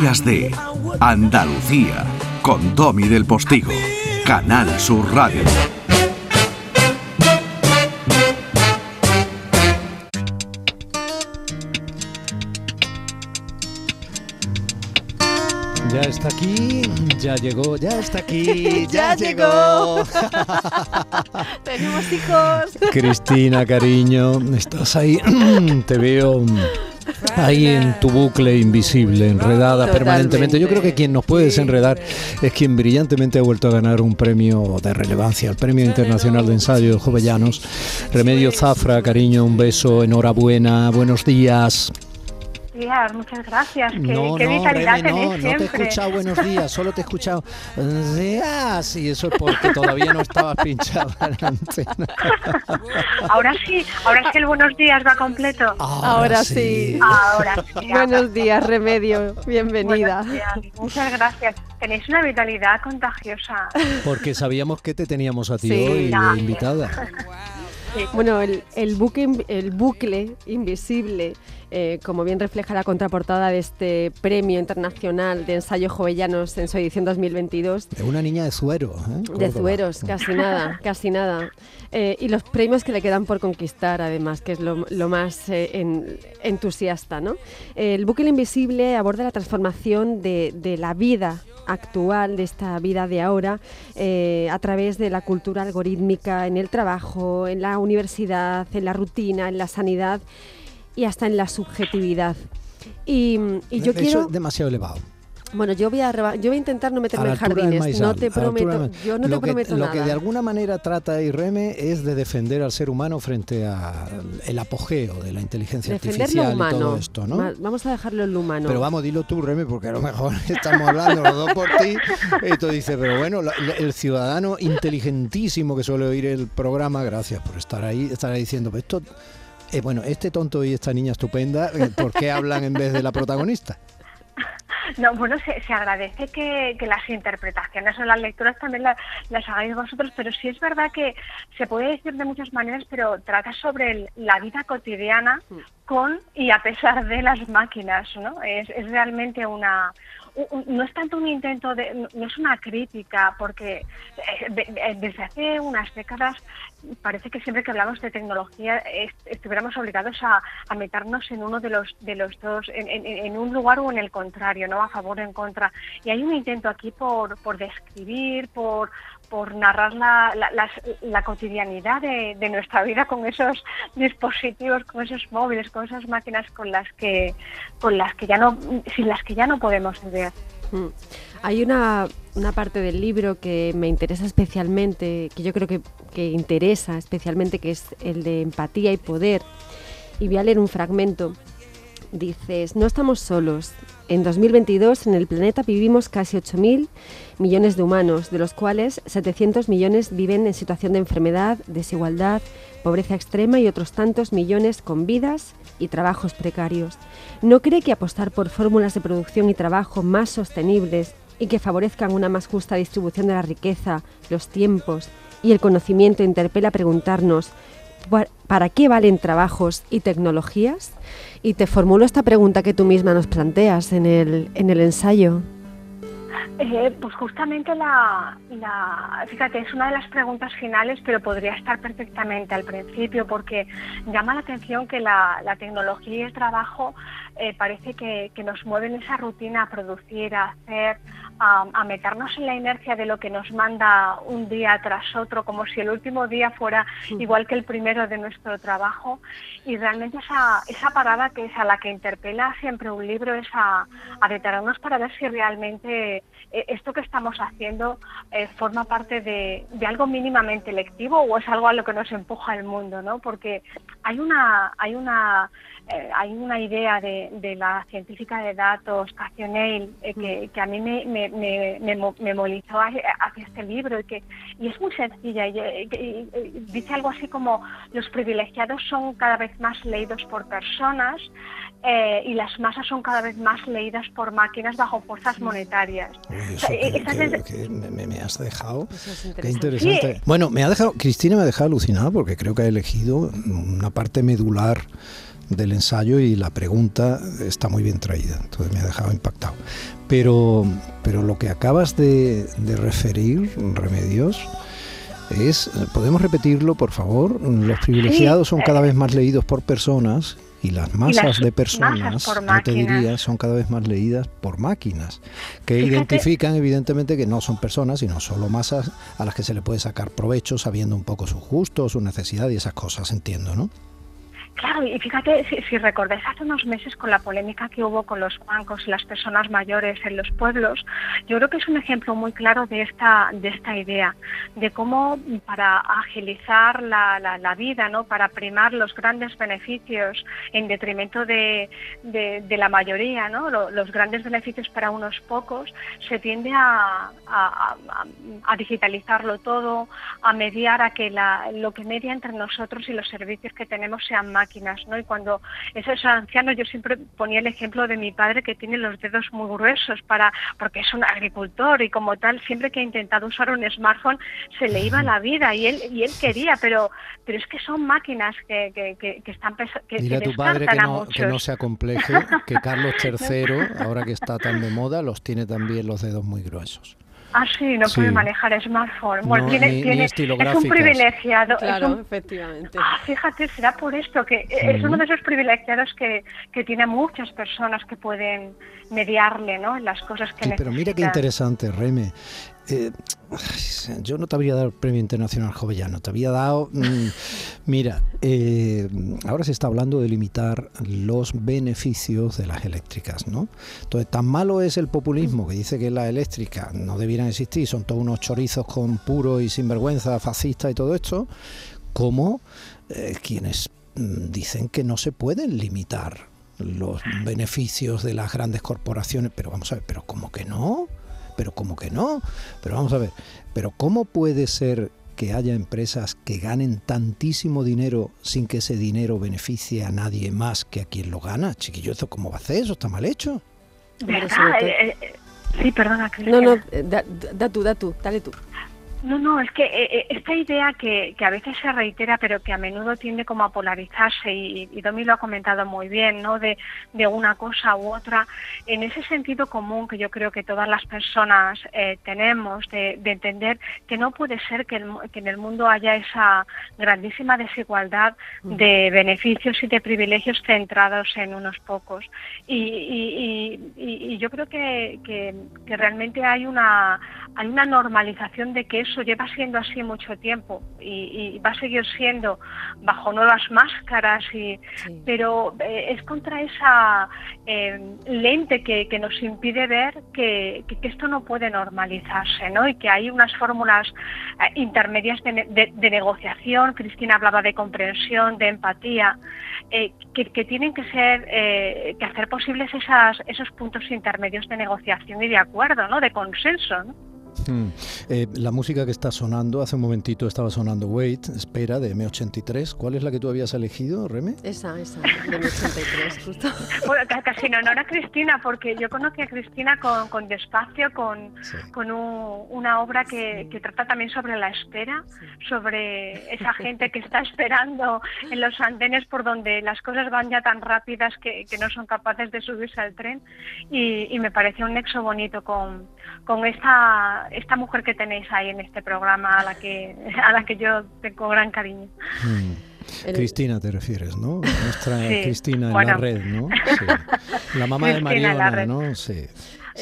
días de Andalucía con Domi del Postigo, Canal Sur Radio. Ya está aquí, ya llegó, ya está aquí, ya, llegó. Tenemos hijos. Cristina, cariño, estás ahí, te veo ahí en tu bucle invisible, enredada permanentemente. Yo creo que quien nos puede desenredar es quien brillantemente ha vuelto a ganar un premio de relevancia, el Premio Internacional de Ensayo de Jovellanos. Remedio Zafra, cariño, un beso, enhorabuena, buenos días días, muchas gracias. Qué, no, qué no, vitalidad Reme, no, tenéis no te he siempre. escuchado buenos días, solo te he escuchado días y eso es porque todavía no estabas pinchada en la antena. Ahora sí, ahora sí el buenos días va completo. Ahora sí. Ahora sí. Buenos días, Remedio. Bienvenida. Buenos días. Muchas gracias. Tenéis una vitalidad contagiosa. Porque sabíamos que te teníamos a ti Sí. hoy Gracias. invitada. Bueno, el, el buque, el bucle invisible, eh, como bien refleja la contraportada de este Premio Internacional de Ensayo Jovellanos en su edición 2022, Es una niña de Zuero. ¿eh? de. Zueros, casi nada, casi nada. Eh, y los premios que le quedan por conquistar, además, que es lo, lo más eh, en- entusiasta. ¿no? El bucle invisible aborda la transformación de, de la vida actual, de esta vida de ahora, eh, a través de la cultura algorítmica en el trabajo, en la universidad, en la rutina, en la sanidad y hasta en la subjetividad. Y, y yo Eso quiero... es demasiado elevado. Bueno, yo voy a, yo voy a intentar no meterme en jardines. No te prometo, yo no lo te que, prometo Lo nada. que de alguna manera trata Ireme es de defender al ser humano frente al apogeo de la inteligencia Defender lo artificial y todo esto, ¿no? Vamos a dejarlo en lo humano. Pero vamos, dilo tú, Reme, porque a lo mejor estamos hablando los dos por ti. Y tú dices, pero bueno, la- la- el ciudadano inteligentísimo que suele oír el programa, gracias por estar ahí, estará diciendo, pues esto, eh, bueno, este tonto y esta niña estupenda, eh, ¿por qué hablan en vez de la protagonista? No, bueno, se, se agradece que, que las interpretaciones o las lecturas también la- las hagáis vosotros, pero sí es verdad que se puede decir de muchas maneras, pero trata sobre el- la vida cotidiana con y a pesar de las máquinas, ¿no? Es, es realmente una... un- un- No es tanto un intento de, no- es una crítica, porque eh, de- de- desde hace unas décadas parece que siempre que hablamos de tecnología est- estuviéramos obligados a, a meternos en uno de los de los dos, en, en- en un lugar o en el contrario, no a favor o en contra. Y hay un intento aquí por, por describir, por por narrar la, la, la cotidianidad de, de nuestra vida con esos dispositivos, con esos móviles, con esas máquinas con las que con las que ya no sin las que ya no podemos vivir. Mm. Hay una, una parte del libro que me interesa especialmente, que yo creo que, que interesa especialmente, que es el de empatía y poder. Y voy a leer un fragmento. Dices, no estamos solos. En 2022 en el planeta vivimos casi 8.000 millones de humanos, de los cuales 700 millones viven en situación de enfermedad, desigualdad, pobreza extrema y otros tantos millones con vidas y trabajos precarios. ¿No cree que apostar por fórmulas de producción y trabajo más sostenibles y que favorezcan una más justa distribución de la riqueza, los tiempos y el conocimiento interpela a preguntarnos ¿Para- ¿Para qué valen trabajos y tecnologías? Y te formulo esta pregunta que tú misma nos planteas en el, en el ensayo. Eh, pues justamente la, la, fíjate, es una de las preguntas finales, pero podría estar perfectamente al principio, porque llama la atención que la, la tecnología y el trabajo eh, parece que, que nos mueven esa rutina a producir, a hacer, a, a meternos en la inercia de lo que nos manda un día tras otro, como si el último día fuera igual que el primero de nuestro trabajo. Y realmente esa, esa parada que es a la que interpela siempre un libro es a, a detenernos para ver si realmente esto que estamos haciendo eh, forma parte de, de algo mínimamente lectivo o es algo a lo que nos empuja el mundo, ¿no? Porque hay una, hay una, eh, hay una idea de, de la científica de datos, Cathy O'Neill, eh, que, que a mí me, me, me, me mo- me movilizó hacia, este libro y que y es muy sencilla y, eh, y- y dice algo así como los privilegiados son cada vez más leídos por personas eh, y las masas son cada vez más leídas por máquinas bajo fuerzas monetarias. Eso que- que- que me, has dejado. Eso es Qué interesante. Sí. Bueno, me ha dejado, Cristina me ha dejado alucinado porque creo que ha elegido una parte medular del ensayo y la pregunta está muy bien traída, entonces me ha dejado impactado. Pero, pero lo que acabas de, de referir, Remedios, es, ¿podemos repetirlo, por favor? Los privilegiados son cada vez más leídos por personas y las masas de personas, yo te diría, son cada vez más leídas por máquinas, que identifican evidentemente que no son personas, sino solo masas a las que se le puede sacar provecho sabiendo un poco sus gustos, su necesidad y esas cosas, entiendo, ¿no? Claro, y fíjate, si, si, recordáis hace unos meses con la polémica que hubo con los bancos y las personas mayores en los pueblos, yo creo que es un ejemplo muy claro de esta, de esta idea, de cómo para agilizar la, la, vida, ¿no? para primar los grandes beneficios en detrimento de, de, la mayoría, ¿no? los grandes beneficios para unos pocos, se tiende a, a, a digitalizarlo todo, a mediar a que la, lo que media entre nosotros y los servicios que tenemos sean más ¿no? Y cuando esos ancianos, yo siempre ponía el ejemplo de mi padre que tiene los dedos muy gruesos para, porque es un agricultor y como tal, siempre que ha intentado usar un smartphone se le iba la vida y él, y él quería, pero, pero es que son máquinas que, que, que, están que, Dile a tu padre que no, que no se acompleje, que Carlos III, ahora que está tan de moda, los tiene también los dedos muy gruesos. Ah, sí, no puede manejar smartphone. Bueno, tiene, tiene, es un privilegiado. Claro, efectivamente. Ah, fíjate, será por esto que es uno de esos privilegiados que, que tiene muchas personas que pueden mediarle, ¿no? En las cosas que sí, Pero mira qué interesante, Reme. Eh, yo no te había dado el Premio Internacional Jovellano, te había dado... Mm, mira, eh, ahora se está hablando de limitar los beneficios de las eléctricas, ¿no? Entonces, tan malo es el populismo que dice que las eléctricas no debieran existir, son todos unos chorizos con puro y sinvergüenza, fascista y todo esto, como eh, quienes mm, dicen que no se pueden limitar los beneficios de las grandes corporaciones, pero vamos a ver, pero ¿cómo que no? Pero como que no. Pero vamos a ver, pero ¿cómo puede ser que haya empresas que ganen tantísimo dinero sin que ese dinero beneficie a nadie más que a quien lo gana? Chiquillo, ¿eso cómo va a hacer? Eso está mal hecho. Eh, eh, sí, perdona. No, no, da, da tú, da tú, dale tú. No, no, es que eh, eh, esta idea que, que, a veces se reitera, pero que a menudo tiende como a polarizarse, y, y Domi lo ha comentado muy bien, ¿no? De, de, una cosa u otra, en ese sentido común que yo creo que todas las personas eh, tenemos, de, de, entender que no puede ser que, el, que, en el mundo haya esa grandísima desigualdad mm. de beneficios y de privilegios centrados en unos pocos. Y, y, y yo creo que realmente hay una, hay una normalización de que eso lleva siendo así mucho tiempo y, va a seguir siendo bajo nuevas máscaras, y, pero eh, es contra esa eh, lente que, nos impide ver que, esto no puede normalizarse ¿no? y que hay unas fórmulas eh, intermedias de, negociación, Cristina hablaba de comprensión, de empatía, que, tienen que ser, que hacer posibles esas, esos puntos intermedios de negociación y de acuerdo, ¿no? de consenso. ¿no? Hmm. Eh, la música que está sonando, hace un momentito estaba sonando Wait, espera, de M83. ¿Cuál es la que tú habías elegido, Reme? Esa, esa, de M83, justo. Bueno, casi en honor a Cristina, porque yo conocí a Cristina con, con Despacio, con, con una obra que, que, trata también sobre la espera, sobre esa gente que está esperando en los andenes por donde las cosas van ya tan rápidas que, que no son capaces de subirse al tren. Y, y me pareció un nexo bonito con, con esta esta mujer que tenéis ahí en este programa a la que, a la que yo tengo gran cariño. Hmm. Cristina te refieres, ¿no? Nuestra Cristina en la red, ¿no? La mamá de Mariona, ¿no? Sí.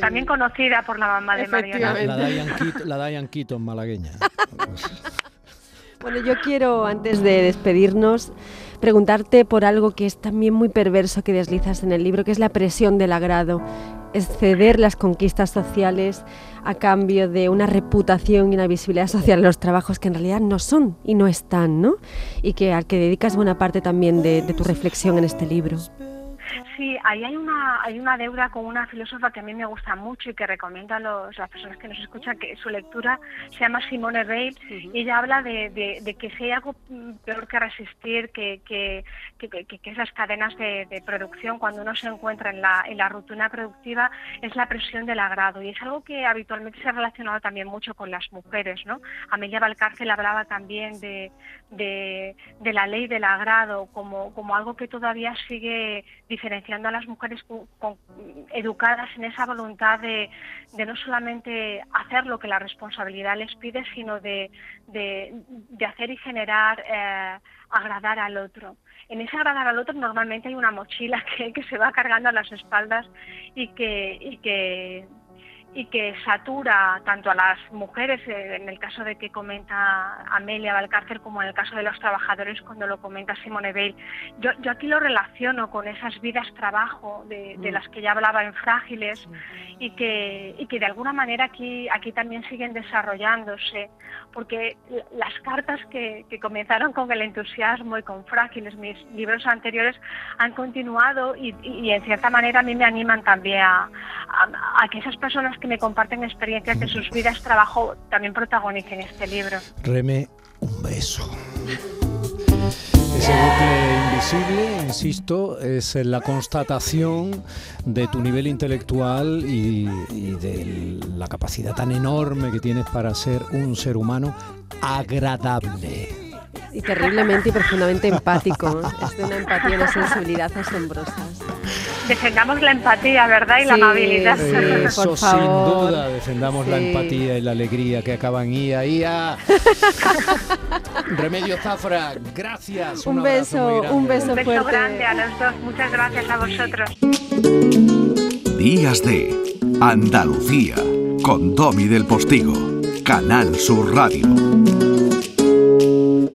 También conocida por la mamá de Mariona. La, la Diane Keaton malagueña. bueno, yo quiero, antes de despedirnos, preguntarte por algo que es también muy perverso que deslizas en el libro, que es la presión del agrado, exceder las conquistas sociales a cambio de una reputación y una visibilidad social en los trabajos que en realidad no son y no están, ¿no? Y que al que dedicas buena parte también de, tu reflexión en este libro. Sí, ahí hay una, hay una deuda con una filósofa que a mí me gusta mucho y que recomiendo a los, las personas que nos escuchan que su lectura se llama Simone Weil y ella habla de, de, que si hay algo peor que resistir, que, que, que, que es las cadenas de, de, producción cuando uno se encuentra en la, en la rutina productiva, es la presión del agrado y es algo que habitualmente se ha relacionado también mucho con las mujeres. ¿no? Amelia Valcárcel hablaba también de, de, de la ley del agrado como, como algo que todavía sigue diferenciando a las mujeres educadas en esa voluntad de, no solamente hacer lo que la responsabilidad les pide, sino de, hacer y generar, eh, agradar al otro. En ese agradar al otro normalmente hay una mochila que, que se va cargando a las espaldas y que, y que y que satura tanto a las mujeres, eh, en el caso de que comenta Amelia Valcárcel, como en el caso de los trabajadores cuando lo comenta Simone Weil. Yo, yo aquí lo relaciono con esas vidas trabajo de, de mm. las que ya hablaba en Frágiles y, que, y que de alguna manera aquí, aquí también siguen desarrollándose, porque las cartas que, que comenzaron con el entusiasmo y con Frágiles, mis libros anteriores, han continuado y, y, en cierta manera a mí me animan también a, a que esas personas que me comparten experiencias de sus vidas, trabajo también protagonicen este libro. Reme, un beso. Ese bucle invisible, insisto, es la constatación de tu nivel intelectual y, de la capacidad tan enorme que tienes para ser un ser humano agradable y terriblemente y profundamente empático. Es de una empatía y una sensibilidad asombrosas. Defendamos la empatía, ¿verdad? Y la amabilidad. Eso, sin duda, defendamos la empatía y la alegría que acaban IA, IA. Remedio Zafra, gracias. Un, beso, un beso, un beso grande a los dos. Muchas gracias a vosotros. Días de Andalucía, con Domi del Postigo, Canal Sur Radio.